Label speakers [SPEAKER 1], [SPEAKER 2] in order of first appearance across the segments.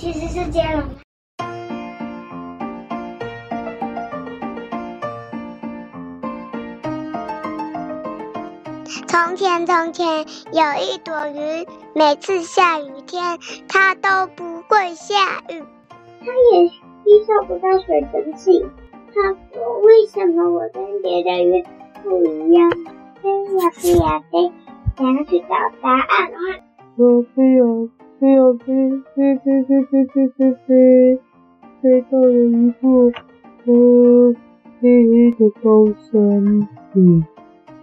[SPEAKER 1] 其实是接龙。从前，从前有一朵云，每次下雨天，它都不会下雨。它也吸收不到水蒸气。它说：“为什么我跟别的云不一样？”飞呀飞呀飞，想要去找答案的话，
[SPEAKER 2] 我飞呀飞呀飞，飞飞飞飞飞飞飞，飞到了一座呃黑黑的高山里。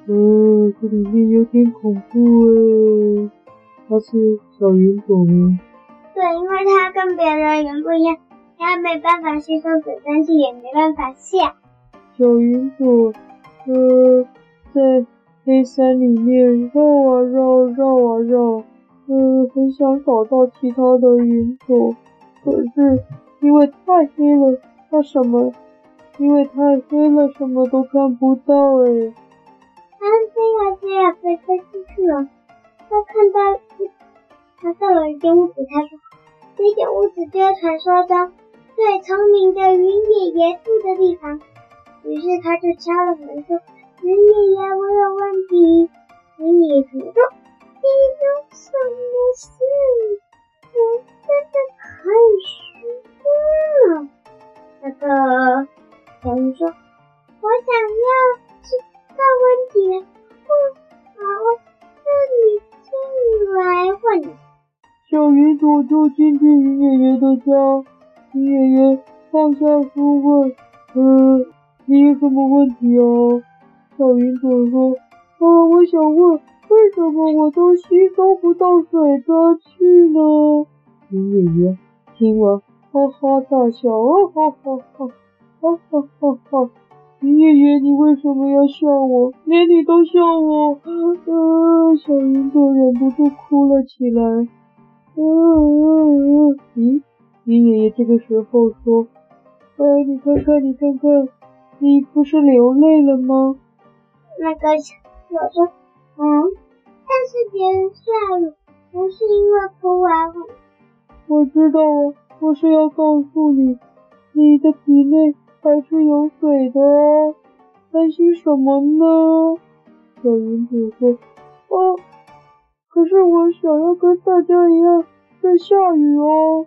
[SPEAKER 2] 哦，这里面有点恐怖诶。它是小云朵吗？
[SPEAKER 1] 对，因为它跟别的云不一样，它没办法吸收水蒸气，也没办法下。
[SPEAKER 2] 小云朵，呃，在黑山里面绕啊绕，绕啊绕，呃，很想找到其他的云朵，可是因为太黑了，它什么？因为太黑了，什么都看不到诶。
[SPEAKER 1] 他飞呀飞呀飞，飞出去了。他看到，他到了一间屋子，他说：“这间屋子就是传说中最聪明的云爷爷住的地方。”于是他就敲了门说：“云爷爷，我有问题。”云爷爷说：“你有什么事？我真的很需要。”那个小云说：“我想要。”大问题，不好，那你进来问。
[SPEAKER 2] 小云朵就进去云爷爷的家，云爷爷放下书问：“呃，你有什么问题啊？”小云朵说：“啊，我想问，为什么我都吸收不到水蒸气呢？”云爷爷听完，哈哈大笑，啊哈哈哈，哈哈哈哈。云爷爷，你为什么要笑我？连你都笑我，啊！小云朵忍不住哭了起来。啊啊啊！咦，云爷爷这个时候说：“哎，你看看，你看看，你不是流泪了吗？”
[SPEAKER 1] 那个我说：“嗯，但是别人下雨不是因为哭啊。”
[SPEAKER 2] 我知道，我是要告诉你，你的体内。还是有水的哦，担心什么呢？小云朵说：“哦，可是我想要跟大家一样在下雨哦。”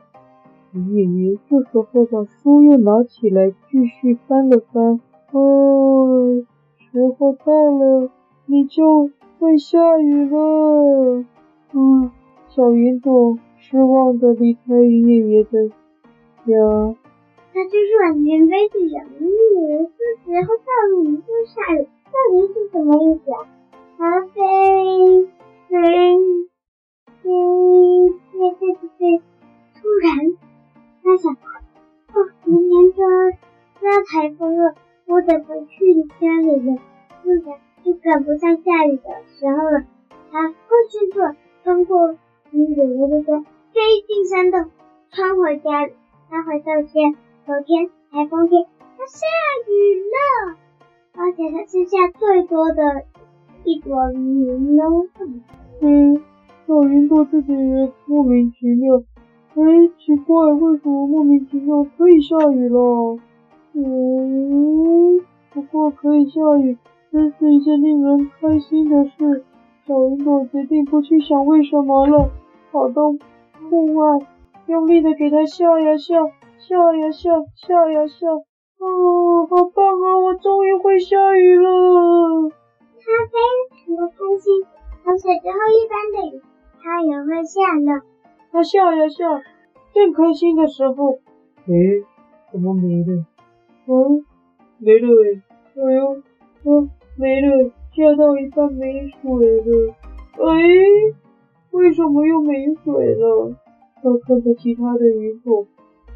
[SPEAKER 2] 爷爷这时候把书又拿起来继续翻了翻。哦，时候到了，你就会下雨了。嗯，小云朵失望的离开云爷爷的家。
[SPEAKER 1] 他就是完全飞去想，云爷爷是时候到了，你就下雨，到底是什么意思啊？他飞飞飞飞飞飞飞，突然他想，哦，明年就要台风了，我得回去家里了，突然就赶不上下雨的时候了。他快速的穿过云爷爷的家，飞进山洞，穿回家里，他回到家。昨天台风天，它下雨了，而且它是下最多的一朵云哦。
[SPEAKER 2] 嗯，小云朵自己也莫名其妙。哎，奇怪，为什么莫名其妙可以下雨了？嗯，不过可以下雨，真是一件令人开心的事。小云朵决定不去想为什么了，跑到户外，用力的给它笑呀笑，笑呀笑，笑呀笑，哦，好棒啊！我终于会下雨了。
[SPEAKER 1] 他非常的开心，而且之后一般的雨，他也会下呢。
[SPEAKER 2] 他笑呀笑，正开心的时候，哎，怎么没了？嗯，没了哎！哎呦，嗯，没了，下到一半没水了。哎，为什么又没水了？他看着其他的云朵。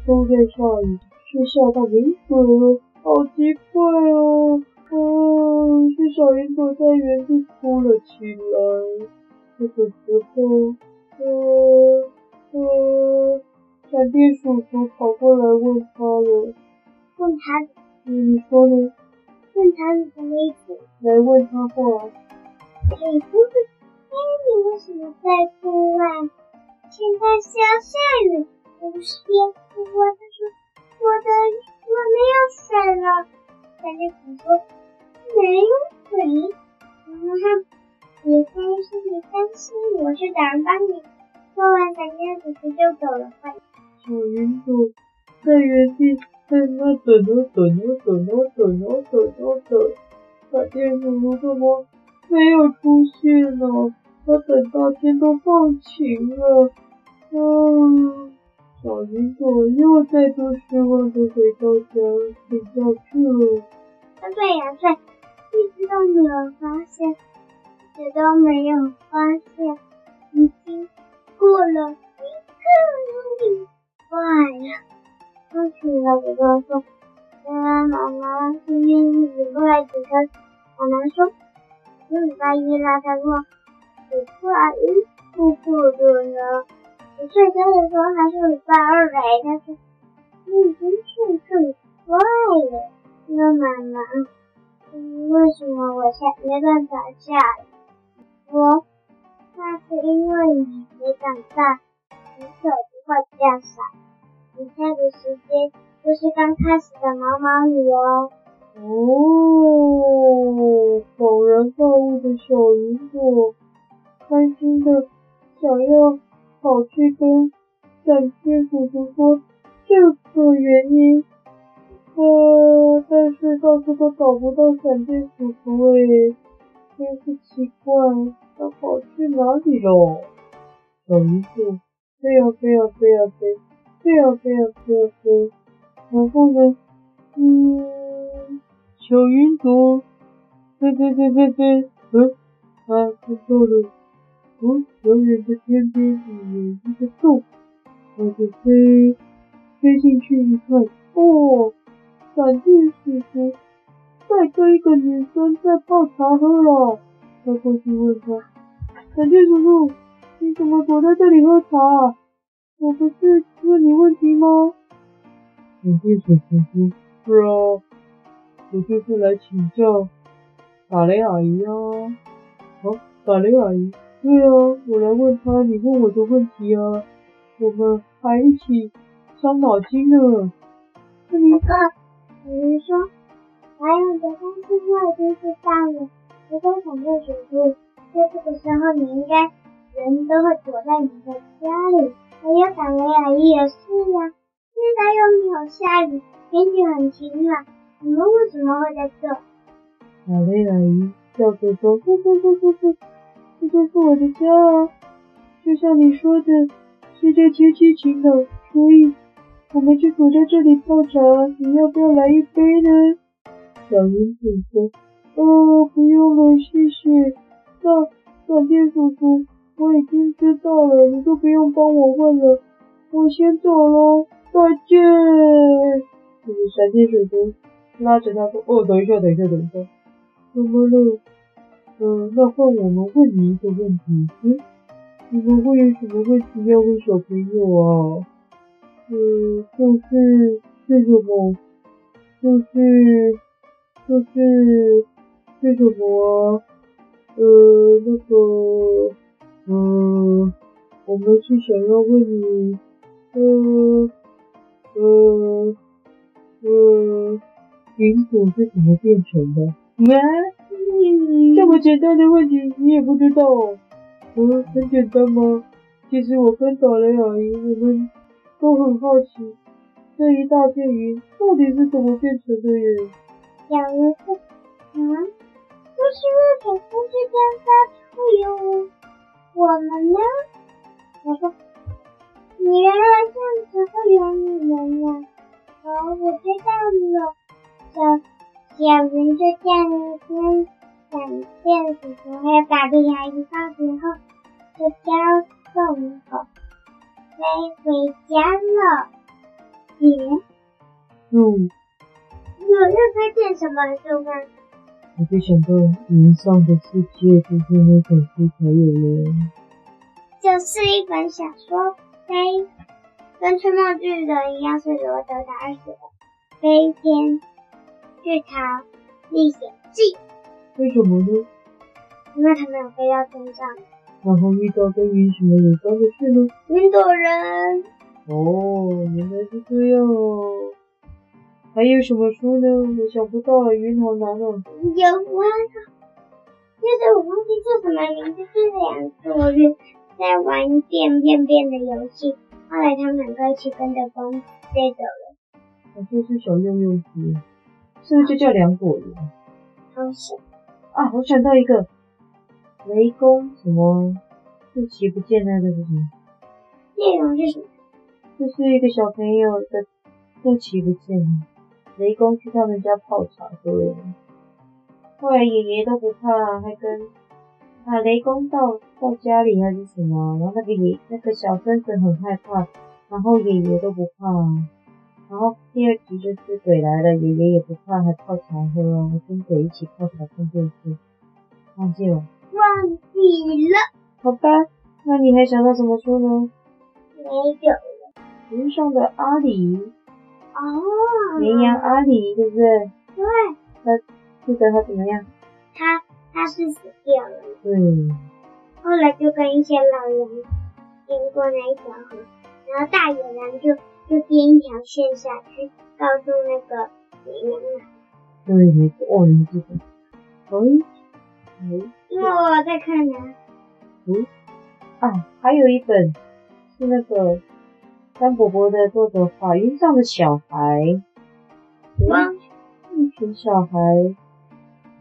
[SPEAKER 2] 都在下雨，却下到没水了，好奇怪哦！嗯，是小云朵在原地哭了起来。这个时候，呃呃，闪电叔叔跑过来问他了，
[SPEAKER 1] 问他，
[SPEAKER 2] 嗯，你说呢？
[SPEAKER 1] 问他是什么意思？
[SPEAKER 2] 来问他过。
[SPEAKER 1] 你不是，哎，你为什么在哭啊？现在是要下雨。我些，我他说我的我没有水了。闪电鼠说没有水，然后他别担心，别担心，我去找人帮你。说完，大家姐姐就走了。
[SPEAKER 2] 小云朵在原地在那等着等着等着等着等着等，闪电鼠怎么没有出现呢？他等到天都放晴了，嗯，小云朵又再度失望的回到家睡觉去了。
[SPEAKER 1] 对呀，对，一直都没有发现，一直都没有发现，已经过了一个礼拜了。放学了，我就说：“原来妈妈，今天一直过来几天。”妈妈说：“是礼拜一了。”他说。礼拜一不过的呢，我睡觉的时候还是礼拜二来。他说你已经睡这么快了，那妈妈，为什么我下没办法下来？我那是因为你没长大，你可不会这样傻。你下的时间就是刚开始的毛毛雨哦。
[SPEAKER 2] 哦，恍然大悟的小云朵。开心的想要跑去跟闪电叔叔说这个原因，呃，但是到处都找不到闪电叔叔诶，真是奇怪，他跑去哪里了？小云朵飞呀飞呀飞呀飞，飞呀飞呀飞呀飞，然后呢，嗯，小云朵飞飞飞飞飞，嗯，啊，知道了。从遥远的天边有一个洞，我就飞飞进去一看，哦，闪电叔叔在跟一个女生在泡茶喝了。他过去问他：“闪电叔叔，你怎么躲在这里喝茶？我不是问你问题吗？”闪电叔叔说：“是啊，我就是来请教打雷阿姨啊。”好，打雷阿姨。对啊，我来问他，你问我的问题啊，我们还一起伤脑筋呢。
[SPEAKER 1] 这么个，比如说，还有的担心我已经知道了。如果闪电叔叔，在这个时候你应该人都会躲在你的家里。还有打雷阿姨也是呀，现在又没有下雨，天气很晴朗，你们为什么会在这？
[SPEAKER 2] 打雷阿姨笑着说：“呵呵呵呵呵。”这就是我的家啊，就像你说的，现在天气晴朗，所以我们就躲在这里泡茶。你要不要来一杯呢？小云朵说：“哦，不用了，谢谢。那闪电叔叔，知道了，你都不用帮我问了，我先走喽，再见。”就是闪电叔叔拉着他说：“哦，等一下，等一下，等一下，怎么了？”呃，那换我们问你一个问题，嗯，你们会有什么问题要问小朋友啊？呃，就是这个吗？就是就是这个吗？呃，那个，呃，我们是想要问你，嗯嗯嗯，云朵是怎么变成的？啊？这么简单的问题你也不知道？嗯，很简单吗？其实我跟打雷阿姨我们都很好奇，这一大片云到底是怎么变成的耶？
[SPEAKER 1] 有一个，嗯，就是为什么之间发出有我们呢？我说，你原来这样子会有你们呀？哦，我知道了。小小云就这样跟。闪电叔叔还有打雷阿姨放学后，就交送我飞回家了。你？
[SPEAKER 2] 嗯。
[SPEAKER 1] 你又发现什么了吗？
[SPEAKER 2] 我就想到云上的世界就是那本书才有了。
[SPEAKER 1] 就是一本小说，飞，跟吹梦巨人一样是罗德·达尔写的《飞天巨桃历险记》。
[SPEAKER 2] 为什么呢？
[SPEAKER 1] 因为他没有飞到天上。
[SPEAKER 2] 然后遇到跟云什么有关的事呢？
[SPEAKER 1] 云朵人。
[SPEAKER 2] 哦，原来是这样哦。还有什么书呢？我想不到了，云好难哦。
[SPEAKER 1] 有啊，就是我忘记叫什么名字，就是两个人在玩变变变的游戏，后来他们两个一起跟着风飞走了。
[SPEAKER 2] 好像是小幼幼猪，是不是就叫两朵云？
[SPEAKER 1] 好像。
[SPEAKER 2] 啊，我想到一个，雷公什么，肚脐不见那个是什么？
[SPEAKER 1] 内容是什么？
[SPEAKER 2] 这是一个小朋友的肚脐不见了，雷公去他们家泡茶喝了，后来爷爷都不怕，还跟啊雷公到到家里还是什么，然后那个爷那个小孙子很害怕，然后爷爷都不怕，然后第二集就是鬼来了，爷爷也不怕，还泡茶喝还，跟鬼一起泡茶看电视，忘记了？
[SPEAKER 1] 忘记了。
[SPEAKER 2] 好吧，那你还想到什么书呢？
[SPEAKER 1] 没有了。
[SPEAKER 2] 云上的阿里。
[SPEAKER 1] 哦。
[SPEAKER 2] 绵羊阿里，对不对？
[SPEAKER 1] 对。
[SPEAKER 2] 他记得他怎么样？
[SPEAKER 1] 他他是死掉了。
[SPEAKER 2] 对。
[SPEAKER 1] 后来就跟一些老人经过那一条河，然后大野狼就就编一条线下去，告诉那个绵羊嘛。
[SPEAKER 2] 对，没错。哦，你记得。哎。哎。
[SPEAKER 1] 因为我在看呢。
[SPEAKER 2] 嗯。啊，还有一本。是那个山伯伯的作者画云上的小孩，
[SPEAKER 1] 吗？
[SPEAKER 2] 一群小孩，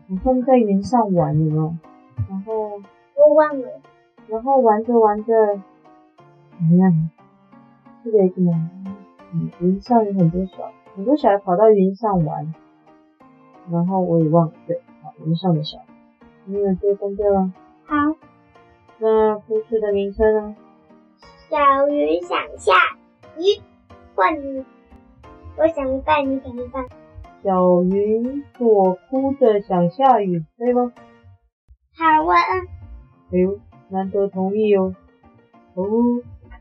[SPEAKER 2] 好像在云上玩，有没有？然后
[SPEAKER 1] 我忘了。
[SPEAKER 2] 然后玩着玩着，怎么样？记得什么？嗯，云上有很多小很多小孩跑到云上玩，然后我也忘了。对，好，云上的小孩，你们都关掉了。
[SPEAKER 1] 好。
[SPEAKER 2] 那故事的名称呢？
[SPEAKER 1] 小鱼想咦，换你我想一半，你想一半。
[SPEAKER 2] 小云朵哭着想下雨，对吗？
[SPEAKER 1] 好啊。
[SPEAKER 2] 哎呦，难得同意哦。哦。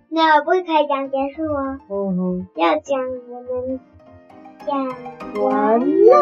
[SPEAKER 1] 那我不可以讲结束哦。
[SPEAKER 2] 哦哦。
[SPEAKER 1] 要讲我们讲
[SPEAKER 2] 完了。